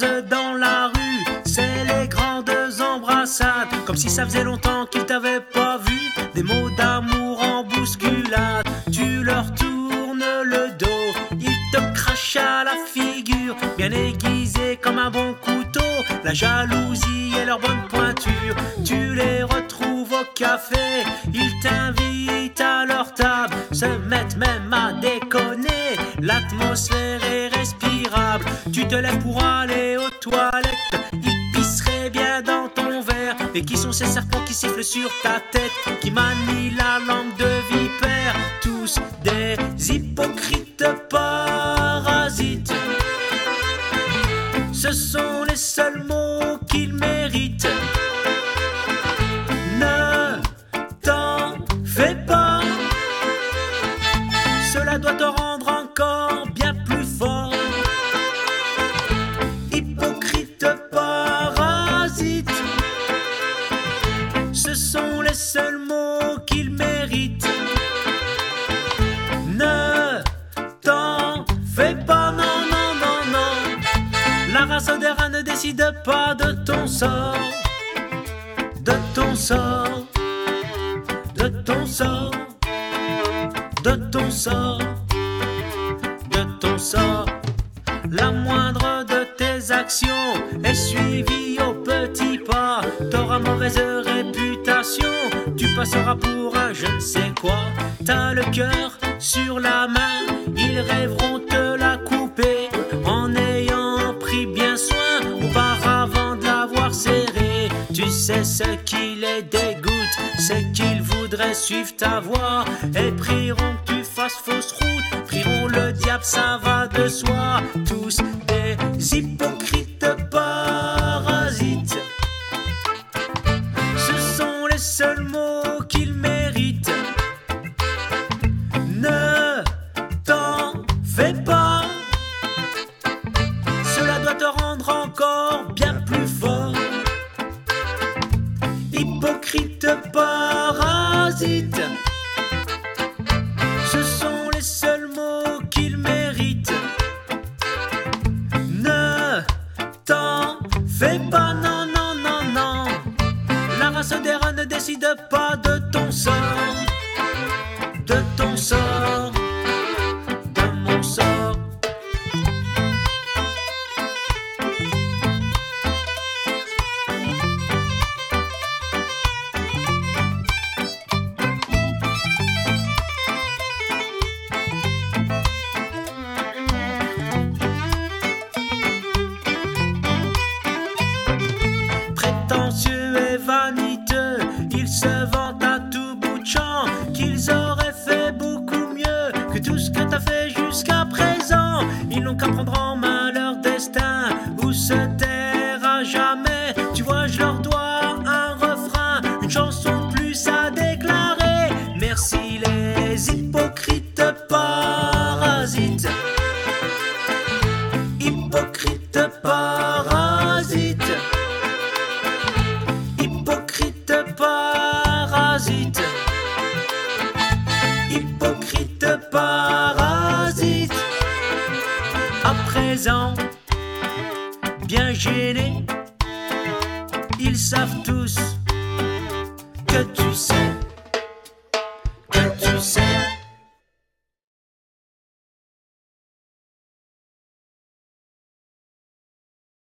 dans la rue, c'est les grandes embrassades. Comme si ça faisait longtemps qu'ils t'avaient pas vu. Des mots d'amour en bousculade, tu leur tournes le dos. Ils te crachent à la figure, bien aiguisés comme un bon couteau. La jalousie et leur bonne pointure, tu les retrouves au café. Ils t'invitent à leur table, se mettent même à déconner. L'atmosphère est respirée tu te lèves pour aller aux toilettes, ils pisseraient bien dans ton verre. Et qui sont ces serpents qui sifflent sur ta tête, qui manient la langue de vipère, tous des hypocrites parasites. Ce sont les seuls mots qu'ils méritent. Ne t'en fais pas. Cela doit te rendre décide pas de ton sort. De ton sort. De ton sort. De ton sort. De ton sort. La moindre de tes actions est suivie au petit pas. T'auras mauvaise réputation, tu passeras pour un je ne sais quoi. T'as le cœur sur la main, ils rêveront Sais ce qui les dégoûte, c'est qu'ils voudraient suivre ta voie et prieront que tu fasses fausse route, prieront le diable, ça va de soi. Tous des hypocrites parasites. Ce sont les seuls mots qu'ils méritent. Ne t'en fais pas. Hypocrite parasite. Ce sont les seuls mots qu'ils méritent. Ne t'en fais pas, non, non, non, non. La race des rats ne décide pas de ton sort. De ton sort. Prendre en main leur destin ou se taire. bien gênés, ils savent tous que tu sais, que tu sais.